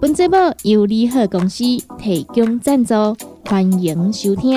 本节目由利合公司提供赞助，欢迎收听。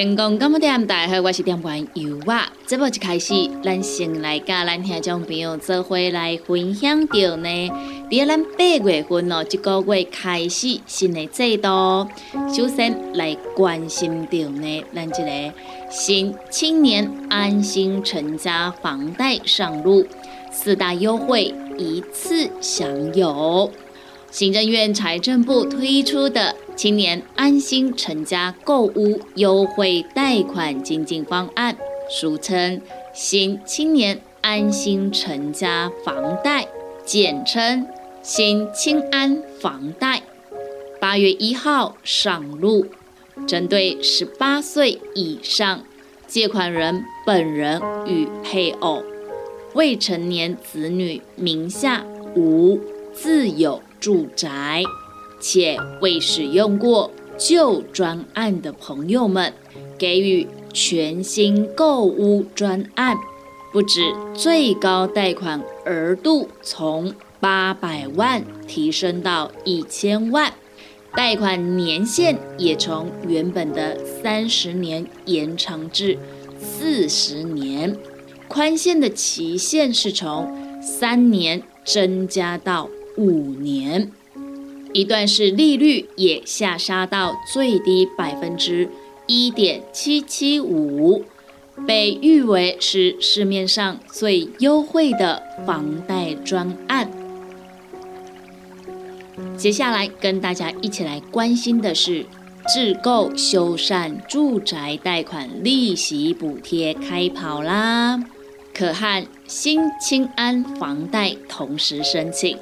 成功干么店，大家好，我是店员尤娃。这部一开始，咱先来甲咱听众朋友做伙来分享到呢。伫咱八月份哦，一个月开始新的制度，首先来关心到呢，咱这个新青年安心成家房贷上路，四大优惠一次享有。行政院财政部推出的青年安心成家购屋优惠贷款经济方案，俗称新青年安心成家房贷，简称新青安房贷，八月一号上路，针对十八岁以上借款人本人与配偶、未成年子女名下无自有。住宅且未使用过旧专案的朋友们，给予全新购屋专案，不止最高贷款额度从八百万提升到一千万，贷款年限也从原本的三十年延长至四十年，宽限的期限是从三年增加到。五年，一段是利率也下杀到最低百分之一点七七五，被誉为是市面上最优惠的房贷专案。接下来跟大家一起来关心的是，自购修缮住宅贷款利息补贴开跑啦，可和新青安房贷同时申请。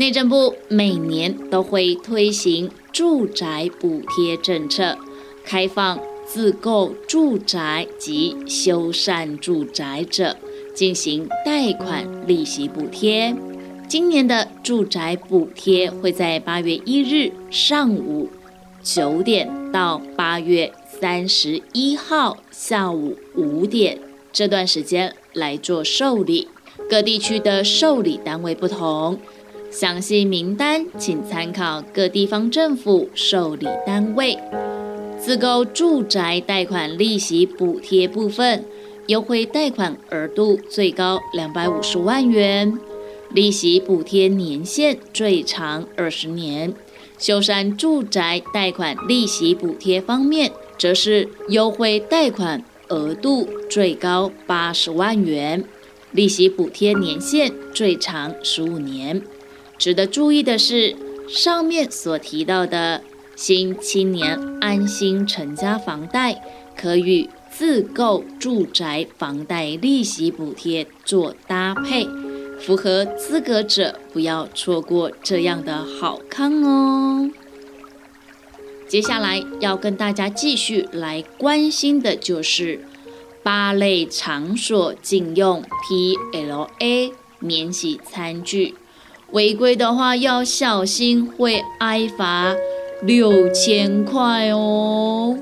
内政部每年都会推行住宅补贴政策，开放自购住宅及修缮住宅者进行贷款利息补贴。今年的住宅补贴会在八月一日上午九点到八月三十一号下午五点这段时间来做受理。各地区的受理单位不同。详细名单请参考各地方政府受理单位。自购住宅贷款利息补贴部分，优惠贷款额度最高两百五十万元，利息补贴年限最长二十年。修缮住宅贷款利息补贴方面，则是优惠贷款额度最高八十万元，利息补贴年限最长十五年。值得注意的是，上面所提到的新青年安心成家房贷，可与自购住宅房贷利息补贴做搭配，符合资格者不要错过这样的好康哦。接下来要跟大家继续来关心的就是八类场所禁用 PLA 免洗餐具。违规的话要小心，会挨罚六千块哦。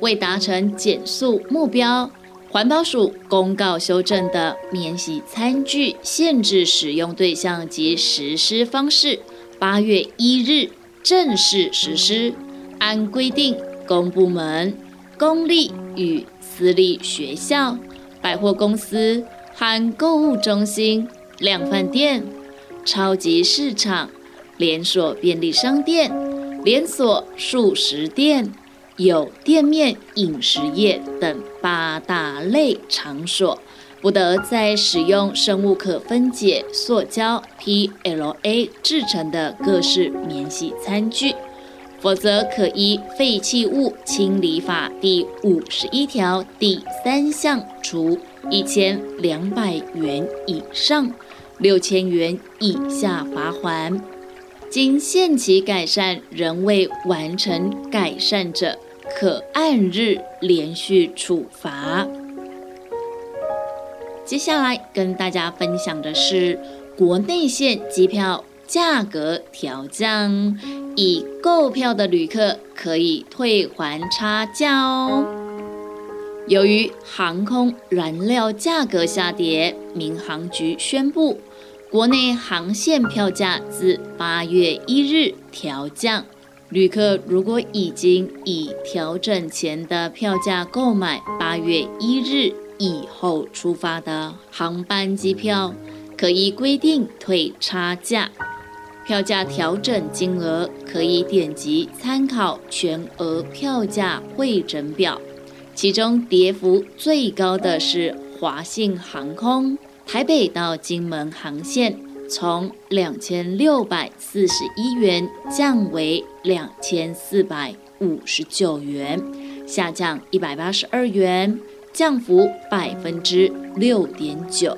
为达成减速目标，环保署公告修正的免洗餐具限制使用对象及实施方式，八月一日正式实施。按规定，公部门、公立与私立学校、百货公司和购物中心、量饭店。超级市场、连锁便利商店、连锁素食店、有店面饮食业等八大类场所，不得再使用生物可分解塑胶 （PLA） 制成的各式免洗餐具。否则，可依《废弃物清理法》第五十一条第三项，处一千两百元以上六千元以下罚款。经限期改善仍未完成改善者，可按日连续处罚。接下来跟大家分享的是国内线机票价格调降。已购票的旅客可以退还差价哦。由于航空燃料价格下跌，民航局宣布，国内航线票价自八月一日调降。旅客如果已经以调整前的票价购买八月一日以后出发的航班机票，可以规定退差价。票价调整金额可以点击参考全额票价汇整表，其中跌幅最高的是华信航空台北到金门航线，从两千六百四十一元降为两千四百五十九元，下降一百八十二元，降幅百分之六点九。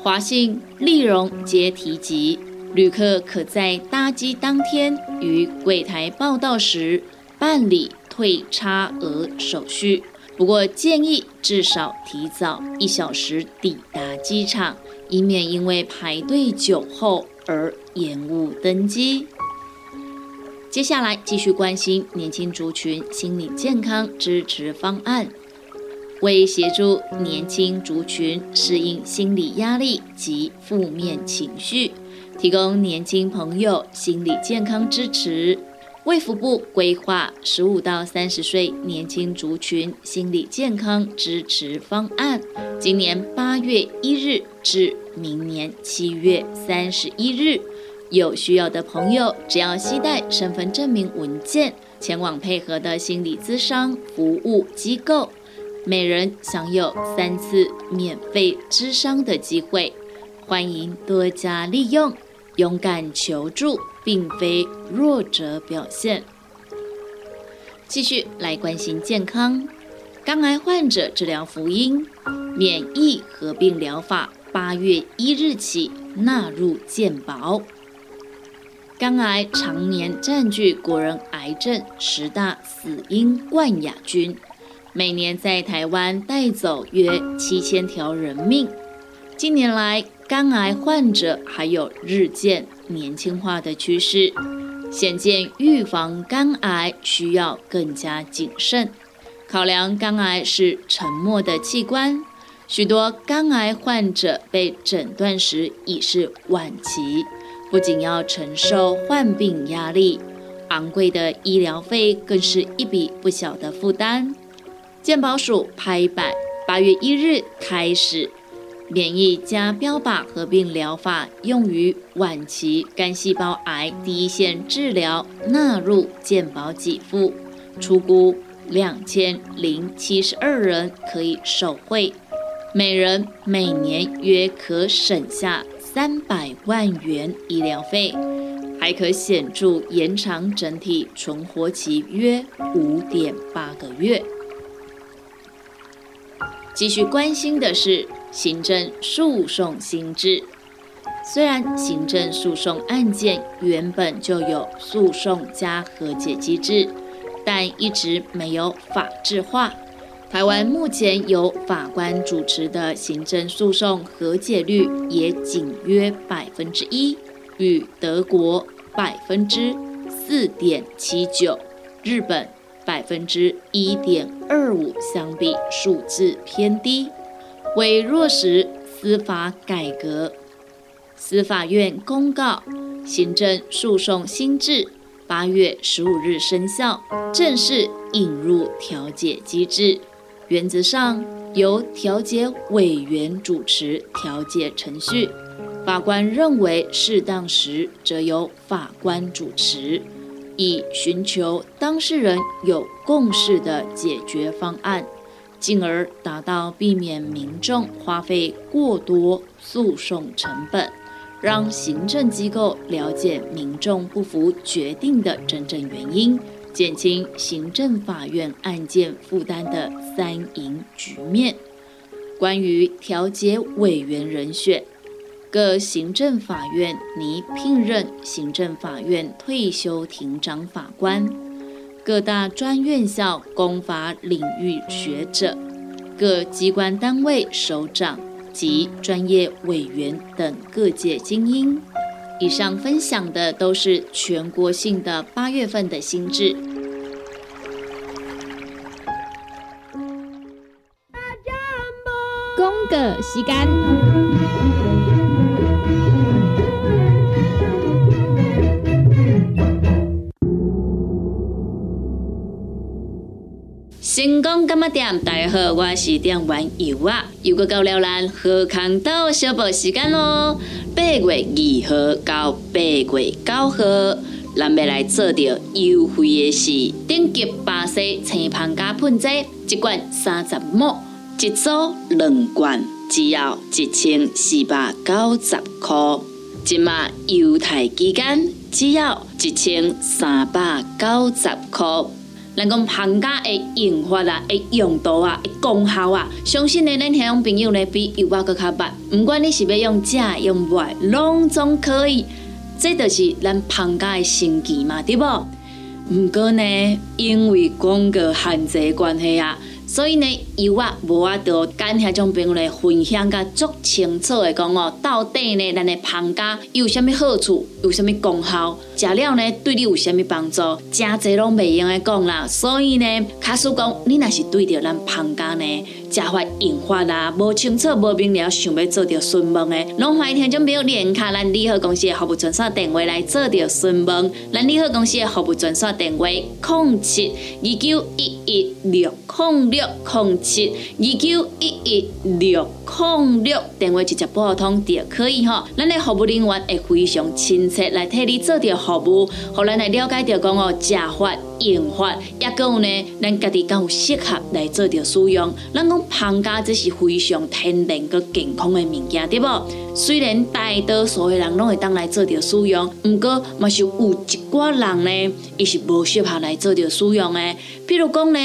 华信、利荣皆提及。旅客可在搭机当天于柜台报到时办理退差额手续，不过建议至少提早一小时抵达机场，以免因为排队久后而延误登机。接下来继续关心年轻族群心理健康支持方案，为协助年轻族群适应心理压力及负面情绪。提供年轻朋友心理健康支持。卫福部规划十五到三十岁年轻族群心理健康支持方案，今年八月一日至明年七月三十一日，有需要的朋友只要携带身份证明文件前往配合的心理咨商服务机构，每人享有三次免费咨商的机会，欢迎多加利用。勇敢求助并非弱者表现。继续来关心健康，肝癌患者治疗福音免疫合并疗法，八月一日起纳入健保。肝癌常年占据国人癌症十大死因冠亚军，每年在台湾带走约七千条人命。近年来，肝癌患者还有日渐年轻化的趋势，显见预防肝癌需要更加谨慎。考量肝癌是沉默的器官，许多肝癌患者被诊断时已是晚期，不仅要承受患病压力，昂贵的医疗费更是一笔不小的负担。健保署拍板，八月一日开始。免疫加标靶合并疗法用于晚期肝细胞癌第一线治疗，纳入健保给付，出估两千零七十二人可以受惠，每人每年约可省下三百万元医疗费，还可显著延长整体存活期约五点八个月。继续关心的是。行政诉讼新制，虽然行政诉讼案件原本就有诉讼加和解机制，但一直没有法制化。台湾目前由法官主持的行政诉讼和解率也仅约百分之一，与德国百分之四点七九、日本百分之一点二五相比，数字偏低。为落实司法改革，司法院公告行政诉讼新制，八月十五日生效，正式引入调解机制。原则上由调解委员主持调解程序，法官认为适当时，则由法官主持，以寻求当事人有共识的解决方案。进而达到避免民众花费过多诉讼成本，让行政机构了解民众不服决定的真正原因，减轻行政法院案件负担的三赢局面。关于调解委员人选，各行政法院拟聘任行政法院退休庭长法官，各大专院校公法领域学者，各机关单位首长及专业委员等各界精英。以上分享的都是全国性的八月份的新制。个时间，成功干么店？大家好，我是店员尤啊。又过到了咱贺康岛小报时间咯。八月二号到八月九号，咱要来做着优惠的是顶级巴西青胖加喷剂，一罐三十亩。一组两罐，只要一千四百九十块。今嘛犹太期间，只要一千三百九十块。咱讲胖家的用法啊，的用途啊，的功效啊，相信呢，咱听众朋友呢比油画搁较捌。毋管你是要用假用外，拢总可以。这就是咱胖家的神奇嘛，对不？不过呢，因为广告限制关系啊。所以呢，由我无法度跟遐种朋友来分享甲足清楚的讲哦，到底呢，咱的胖家有啥物好处，有啥物功效，食了呢对你有啥物帮助，真侪拢袂用的讲啦。所以呢，卡叔讲，你若是对着咱胖家呢，食法用法啦，无清楚无明了，想要做着询问的，拢欢迎听众朋友连卡咱利好公司的服务专线电话来做着询问。咱利好公司的服务专线电话：零七二九一一六零六。零七二九一一六零六电话直接拨通就可以吼，咱的服务人员会非常亲切来替你做着服务，互咱来了解着讲哦，食法、用法，也个有呢，咱家己敢有适合来做着使用。咱讲胖家这是非常天然个健康的物件，对不？虽然大多数的人拢会当来做着使用，毋过嘛是有一寡人呢，伊是无适合来做着使用的。比如讲呢，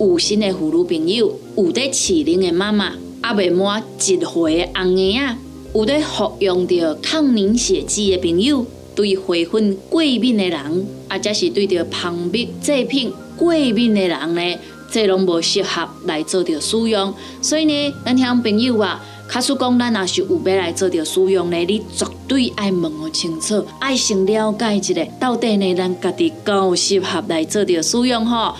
有新的妇女朋友，有在饲龄的妈妈，还未满一岁的红婴啊，有在服用着抗凝血剂的朋友，对花粉过敏的人，或者是对着旁蜜制品过敏的人呢，这拢无适合来做着使用。所以呢，咱听朋友啊。卡叔讲，咱若是有要来做着使用呢，你绝对爱问个清楚，爱先了解一下，到底呢，咱家己够适合来做着使用吼。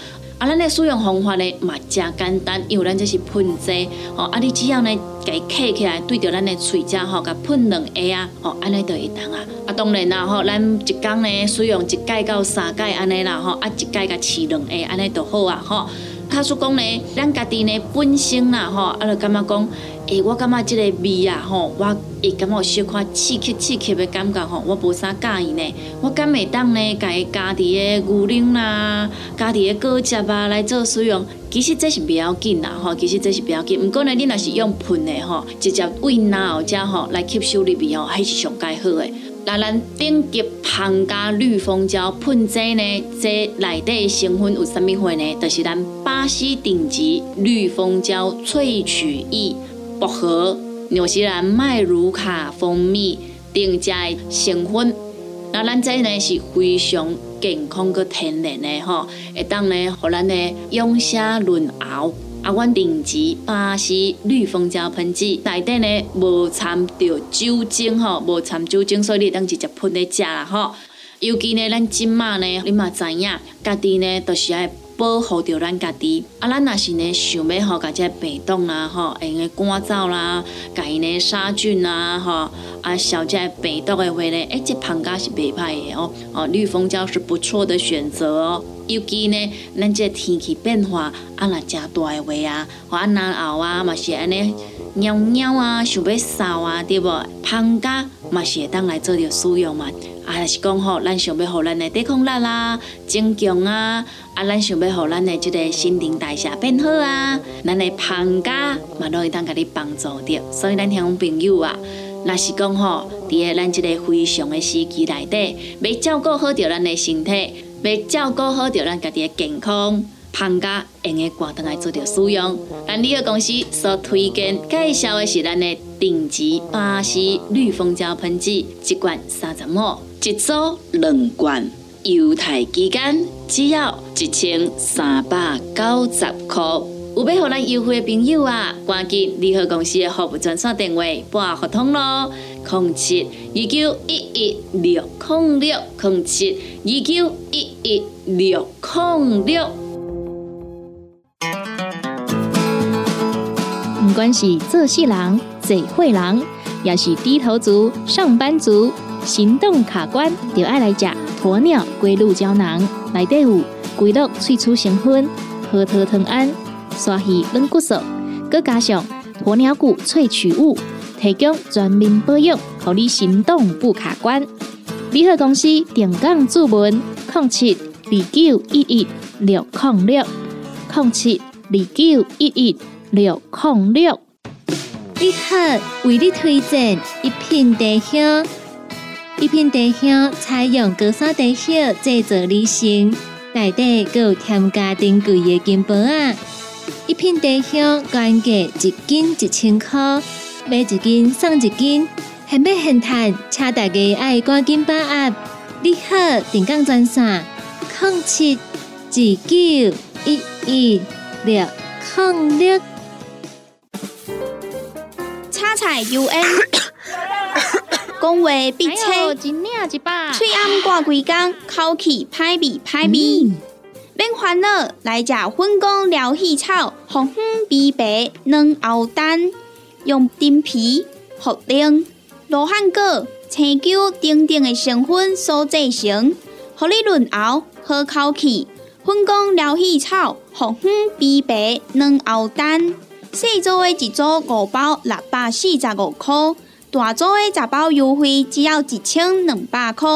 啊，咱的使用方法咧嘛真简单，因为咱这是喷剂，吼，啊，你只要呢，家揢起来对着咱的喙只吼，甲喷两下啊，吼，安尼就会当啊。啊，当然啦，吼，咱一工呢使用一盖到三盖安尼啦，吼，啊，一盖甲饲两下安尼就好啊，吼。他说讲呢，咱家己呢本身啦，吼，啊，就感觉讲。诶，我感觉即个味啊，吼，我会感觉小可刺激刺激的感觉吼，我无啥介意呢。我敢会当呢，家家己的牛奶啦，家己的果汁啊来做使用。其实这是不要紧啦，吼，其实这是不要紧。毋过呢，你若是用喷的吼，直接喂奶后者吼来吸收入面吼，还是上介好诶。那咱顶级胖加绿蜂胶喷剂呢，这内底成分有啥物货呢？就是咱巴西顶级绿蜂胶萃取液。薄荷、纽西兰麦卢卡蜂蜜、定价成分，那咱这呢是非常健康个天然的吼，会当呢，互咱呢养生润喉。啊，阮顶级巴西绿蜂胶喷剂内底呢无掺着酒精吼，无掺酒精，所以你当直接喷咧食啦吼。尤其呢，咱即马呢，你嘛知影，家己呢都是爱。保护着咱家己，啊，咱若是呢想要吼，甲这病毒啦，吼，会用个赶走啦，甲伊呢杀菌啦，吼，啊，消这病毒的话呢，诶，这胖家是袂歹的哦，哦，绿蜂胶是不错的选择哦。尤其呢，咱这天气变化，啊，若食大的话啊，或啊难熬啊，嘛是安尼，尿尿啊，想要扫啊，对无？胖家嘛是会当来做着使用嘛。啊，是讲吼，咱想要互咱的抵抗力啦增强啊，啊，咱想要互咱的即个新陈代谢变好啊，咱的胖家嘛都会当甲你帮助着。所以咱听众朋友啊，若是讲吼，伫诶咱即个非常诶时期内底，要照顾好着咱诶身体，要照顾好着咱家己诶健康。胖家用个挂灯来做着使用，咱利好公司所推荐介绍诶是咱诶顶级巴西绿蜂胶喷剂，一罐三十毛，一组两罐，犹太期间只要一千三百九十块。有要互咱优惠的朋友啊，赶紧利好公司的服务专线电话拨合通咯，零七二九一一六零六零七二九一一六零六。不管是做事人、嘴会人，也是低头族、上班族，行动卡关，就爱来食鸵鸟龟鹿胶囊。内底有龟鹿萃取成分，核桃藤胺、刷鱼软骨素，佮加上鸵鸟骨萃取物，提供全面保养，让你行动不卡关。联合公司定岗注文：零七二九一一六零六零七二九一一。六控六，你好，为你推荐一品茶香。一品茶香采用高山茶叶制作而成，内底佮有添加珍贵的金箔啊。一片茶香原价一斤一千块，买一斤送一斤，现买现赚，请大家爱赶紧把握。你好，定岗专线：零七二九一一六零六。彩 U N，讲话必清，嘴暗挂几工，口气歹味歹味。免烦恼，来食粉公疗气草，红粉枇杷软藕丹，用丁皮、茯苓、罗汉果、青椒等等的成分所制成，合你润喉好口气。粉公疗气草，红粉枇杷软藕丹。细组的一组五包六百四十五块，大组的十包优惠只要一千两百块。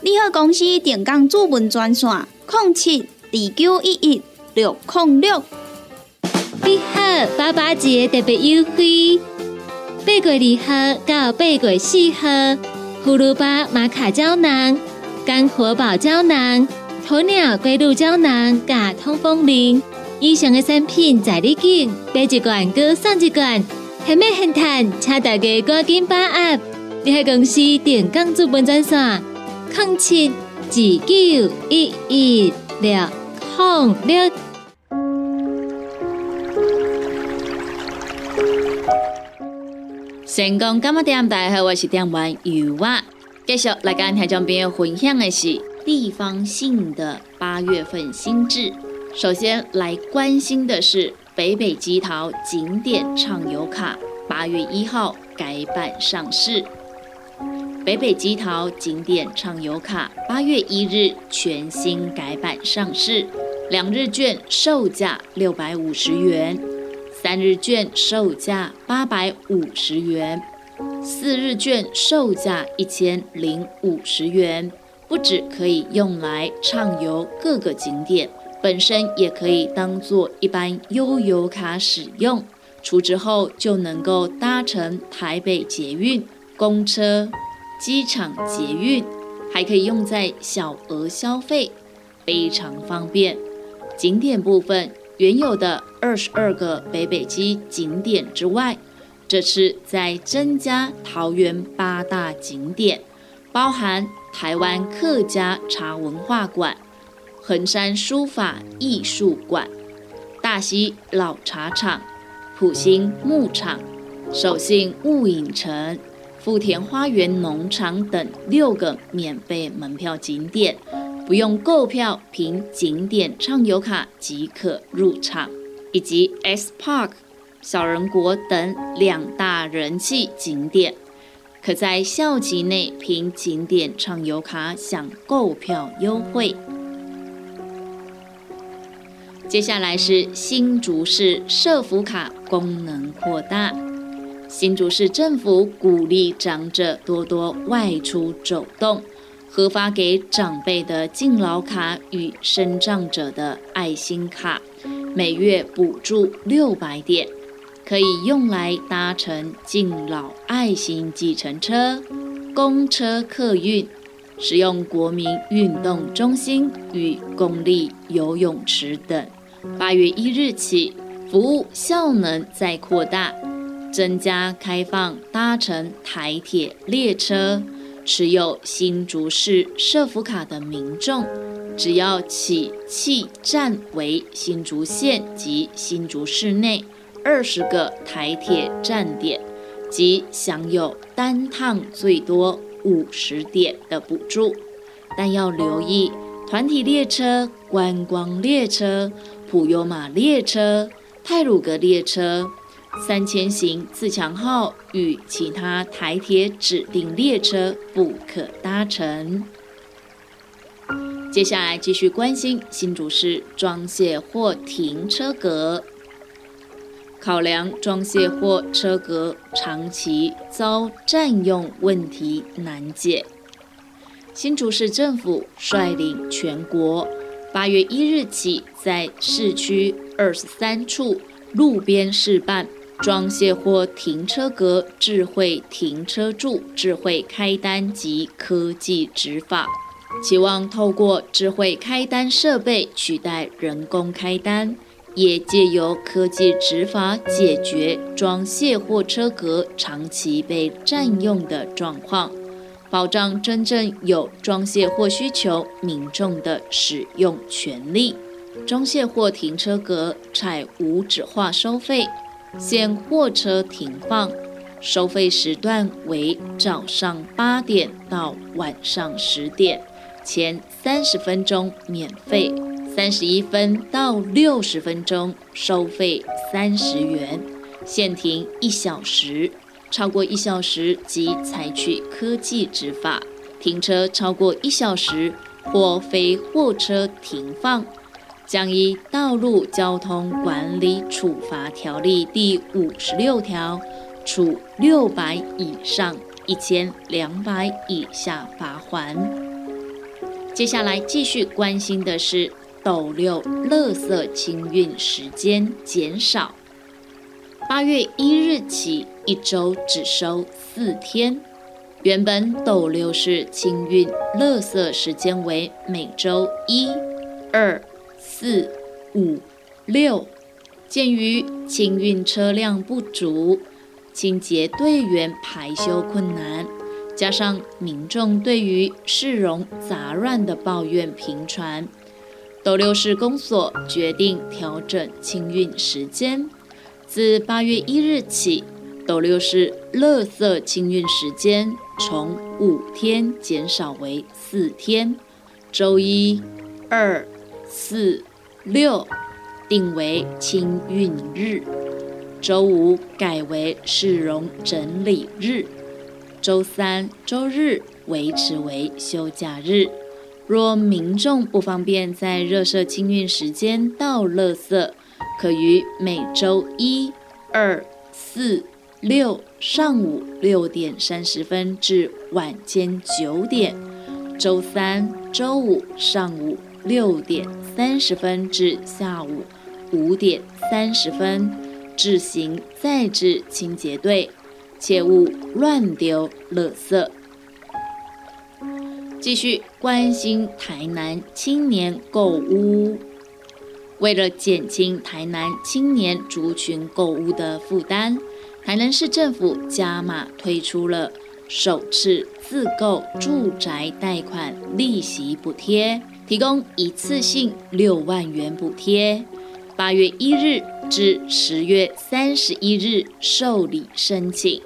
你好，公司电工主文专线：零七二九一一六零六。你好，八八节特别优惠，八月二号到八月四号，葫芦巴玛卡胶囊、干活宝胶囊、鸵鸟龟鹿胶囊加通风灵。以上的产品在你境，买一罐各送一罐，很美很弹，请大家赶紧把握！你喺公司电工资本专线：零七二九一一六零六。成功干么点？大家好，我是点玩鱼娃，继续来跟听众朋友分享的是地方性的八月份新制。首先来关心的是北北基桃景点畅游卡，八月一号改版上市。北北基桃景点畅游卡八月一日全新改版上市，两日券售价六百五十元，三日券售价八百五十元，四日券售价一千零五十元。不止可以用来畅游各个景点。本身也可以当做一般悠游卡使用，储值后就能够搭乘台北捷运、公车、机场捷运，还可以用在小额消费，非常方便。景点部分，原有的二十二个北北基景点之外，这次再增加桃园八大景点，包含台湾客家茶文化馆。衡山书法艺术馆、大溪老茶厂、普兴牧场、守信雾影城、富田花园农场等六个免费门票景点，不用购票，凭景点畅游卡即可入场，以及 S Park、小人国等两大人气景点，可在校期内凭景点畅游卡享购票优惠。接下来是新竹市社福卡功能扩大。新竹市政府鼓励长者多多外出走动，核发给长辈的敬老卡与身障者的爱心卡，每月补助六百点，可以用来搭乘敬老爱心计程车、公车客运，使用国民运动中心与公立游泳池等。八月一日起，服务效能再扩大，增加开放搭乘台铁列车。持有新竹市社福卡的民众，只要起弃站为新竹县及新竹市内二十个台铁站点，即享有单趟最多五十点的补助。但要留意，团体列车、观光列车、普悠玛列车、泰鲁格列车。三千型自强号与其他台铁指定列车不可搭乘。接下来继续关心新竹市装卸货停车格。考量装卸货车格长期遭占用问题难解，新竹市政府率领全国八月一日起，在市区二十三处路边示办。装卸货停车格智慧停车柱、智慧开单及科技执法，期望透过智慧开单设备取代人工开单，也借由科技执法解决装卸货车格长期被占用的状况，保障真正有装卸货需求民众的使用权利。装卸货停车格采无纸化收费。现货车停放收费时段为早上八点到晚上十点，前三十分钟免费，三十一分到六十分钟收费三十元，限停一小时，超过一小时即采取科技执法，停车超过一小时或非货车停放。将依《道路交通管理处罚条例》第五十六条，处六百以上一千两百以下罚款。接下来继续关心的是斗六垃圾清运时间减少，八月一日起一周只收四天。原本斗六是清运垃圾时间为每周一、二。四、五、六，鉴于清运车辆不足，清洁队员排休困难，加上民众对于市容杂乱的抱怨频传，斗六市公所决定调整清运时间，自八月一日起，斗六市垃圾清运时间从五天减少为四天，周一、二。四六定为清运日，周五改为市容整理日，周三、周日维持为休假日。若民众不方便在热射清运时间到垃圾，可于每周一、二、四、六上午六点三十分至晚间九点，周三、周五上午。六点三十分至下午五点三十分，自行再制清洁队，切勿乱丢垃圾。继续关心台南青年购物，为了减轻台南青年族群购物的负担，台南市政府加码推出了首次自购住宅贷款利息补贴。提供一次性六万元补贴，八月一日至十月三十一日受理申请。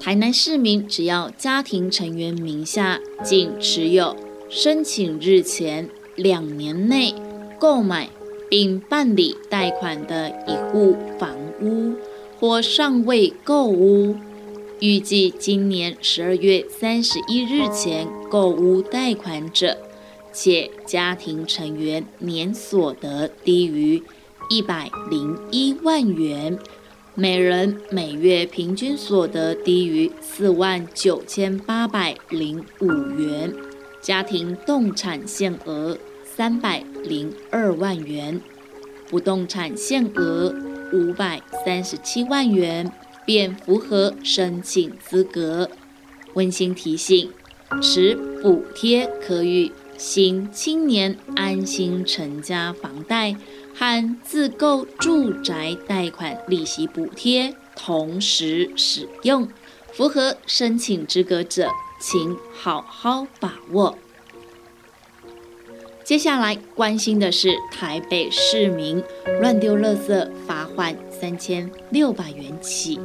台南市民只要家庭成员名下仅持有申请日前两年内购买并办理贷款的一户房屋，或尚未购屋，预计今年十二月三十一日前购屋贷款者。且家庭成员年所得低于一百零一万元，每人每月平均所得低于四万九千八百零五元，家庭动产限额三百零二万元，不动产限额五百三十七万元，便符合申请资格。温馨提醒：持补贴可与新青年安心成家房贷和自购住宅贷款利息补贴同时使用。符合申请资格者，请好好把握。接下来关心的是台北市民乱丢垃圾罚款三千六百元起。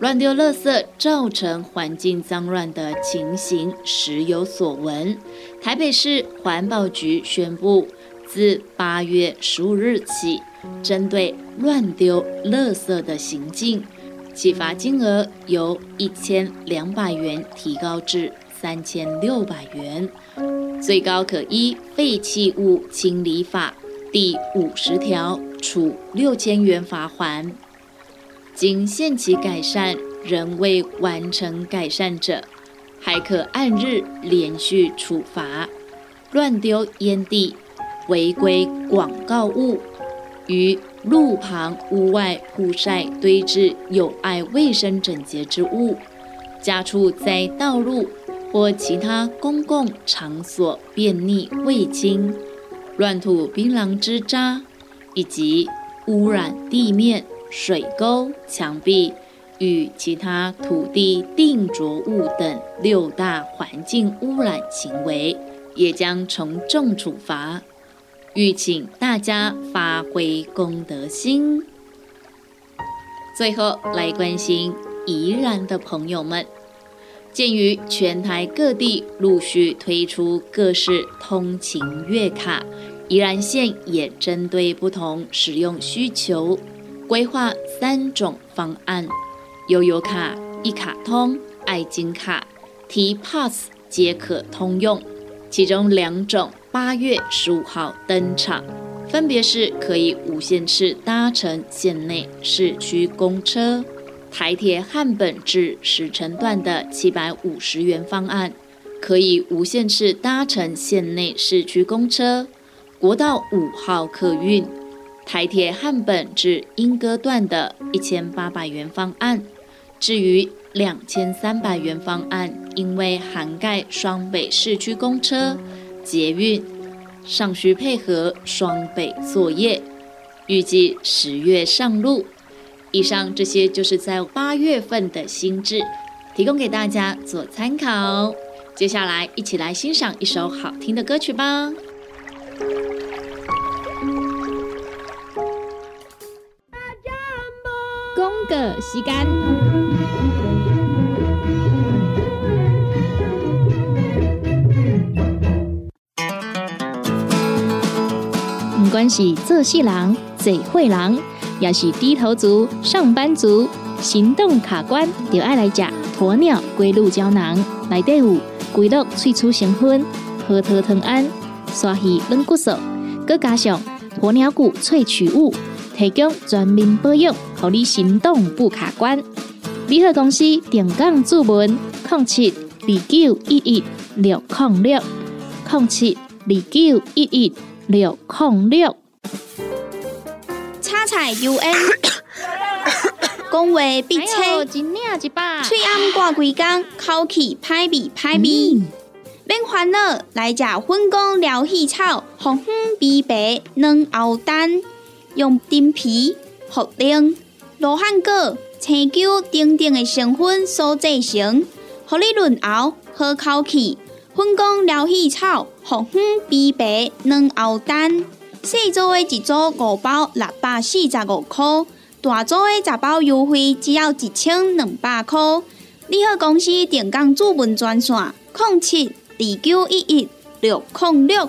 乱丢垃圾造成环境脏乱的情形时有所闻。台北市环保局宣布，自八月十五日起，针对乱丢垃圾的行径，起罚金额由一千两百元提高至三千六百元，最高可依《废弃物清理法》第五十条处六千元罚款。经限期改善仍未完成改善者，还可按日连续处罚。乱丢烟蒂、违规广告物、于路旁屋外曝晒堆置有碍卫生整洁之物、家畜在道路或其他公共场所便溺未清、乱吐槟榔汁渣，以及污染地面。水沟、墙壁与其他土地定着物等六大环境污染行为，也将从重处罚。欲请大家发挥公德心。最后来关心宜兰的朋友们，鉴于全台各地陆续推出各式通勤月卡，宜兰县也针对不同使用需求。规划三种方案，悠游卡、一卡通、爱金卡、T Pass 皆可通用。其中两种八月十五号登场，分别是可以无限次搭乘县内市区公车，台铁汉本至石城段的七百五十元方案，可以无限次搭乘县内市区公车，国道五号客运。台铁汉本至莺歌段的一千八百元方案，至于两千三百元方案，因为涵盖双北市区公车、捷运，尚需配合双北作业，预计十月上路。以上这些就是在八月份的新制，提供给大家做参考。接下来一起来欣赏一首好听的歌曲吧。个时间，不管是做事人、做会人，也是低头族、上班族，行动卡关，就爱来吃鸵鸟龟鹿胶囊。内底有龟鹿萃取成分，核桃藤胺、刷鱼软骨素，佮加上鸵鸟骨萃取物。提供全面保养，让你行动不卡关。联合公司定岗注文：零七二九一一六零六零七二九一一六零六。叉彩 UN，讲话必车，嘴暗挂几工，口气歹味歹味。免烦恼，来食粉工疗气草，红粉碧白软后蛋。用丁皮、茯苓、罗汉果、青椒等等的成分所制成，合你润喉好口气。粉工疗气草，红粉碧白软喉丹。细组的一组五包六百四十五块，大组的十包优惠只要一千两百块。你好，公司电工主文专线：零七二九一一六零六。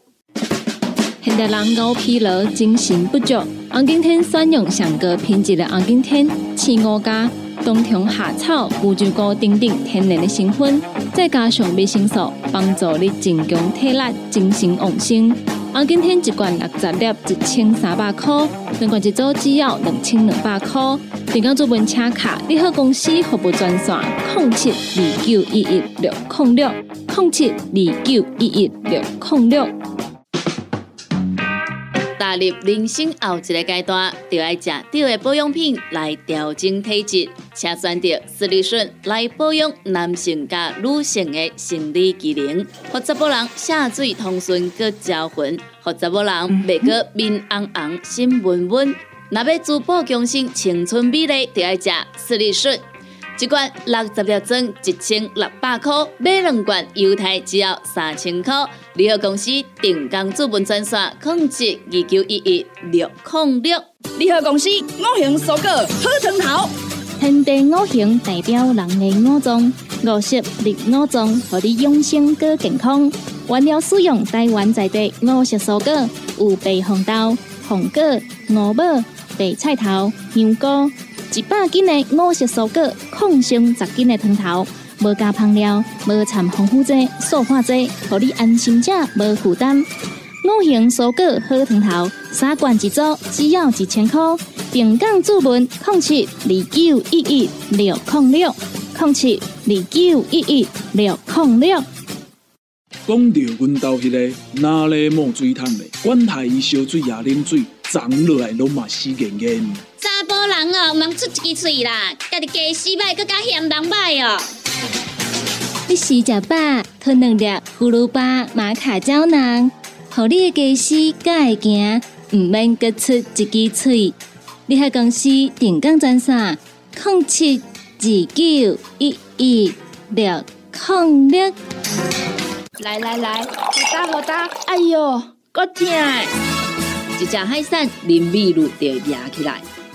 现代人熬疲劳、精神不足，红景天选用上个品质的红景天，青五加冬虫夏草、乌鸡膏等等天然的成分，再加上维生素，帮助你增强体力、精神旺盛。红景天一罐六十粒，一千三百块；两罐一组，只要两千两百块。订购做文车卡，你好公司服务专线：零七二九一一六零六零七二九一一六零六。踏入人生后一个阶段，就要食对的保养品来调整体质，请选择斯利顺来保养男性加女性的生理机能，或者某人下水通顺个招魂，或者某人袂个面红红心温温。若要珠宝更新青春美丽，就要食斯利顺。一罐六十粒装，一千六百块；买两罐，犹太只要三千块。联合公司定岗资本专线：控制二九一一六零六。联合公司五行蔬果好藤头，天地五行代表人的五脏，五色绿五脏，让你养生更健康。原料使用台湾在地五色蔬果，有白红豆、红果、五宝、白菜头、香菇。一百斤的五色蔬果，抗性十斤的汤头，无加香料，无掺防腐剂、塑化剂，让你安心吃，无负担。五行蔬果好汤头，三罐一组，只要一千块。平港注文：零七二九一一六零六零七二九一一六零六。讲到阮兜迄个哪里冒水桶的，管他伊烧水也啉水，长落来拢嘛死严严。查甫人哦，毋通出一支嘴啦，家己家洗歹，更加嫌人歹哦。你食食饱，吞两粒葫芦巴、马卡胶囊，互你的家洗才会行，毋免各出一支嘴。你喺公司定岗赚啥？零七二九一一六零六。来来来，好打好打，哎哟，够痛！一只海扇林密路就压起来，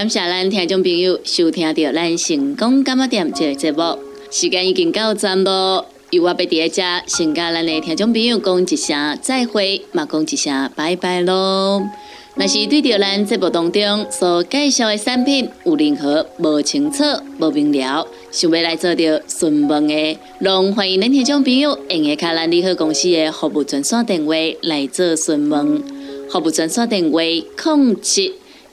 感谢咱听众朋友收听到咱成功感冒店这个节目，时间已经到站咯。由我要伫一只先甲咱的听众朋友讲一声再会，嘛讲一声拜拜咯。若是对着咱节目当中所介绍的产品有任何无清楚、无明了，想要来做着询问的，拢欢迎咱听众朋友用下卡咱利好公司的服务专线电话来做询问。服务专线电话：零七。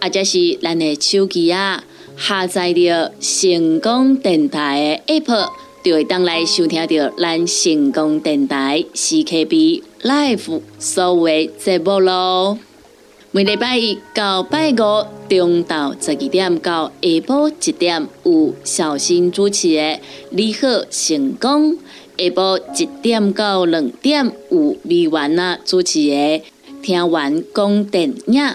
或者是咱的手机啊，下载着成功电台的 App，就会当来收听到咱成功电台 CKB Live 所有节目咯。每礼拜一到拜五中昼十二点到下晡一点有小新主持的你好成功，下晡一点到两点有美完啊主持的听完讲电影。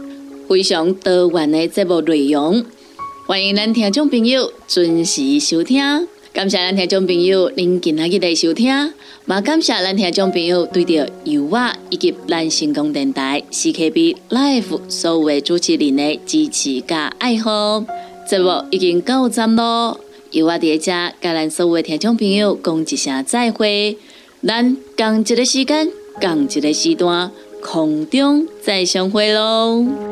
非常多元的节目内容，欢迎咱听众朋友准时收听。感谢咱听众朋友您今仔日的收听，也，感谢咱听众朋友对着油画以及咱成功电台 CKB Life 所有主持人的支持加爱护。节目已经到站咯，油画伫遮甲咱所有听众朋友讲一声再会。咱共一个时间，共一个时段，空中再相会喽。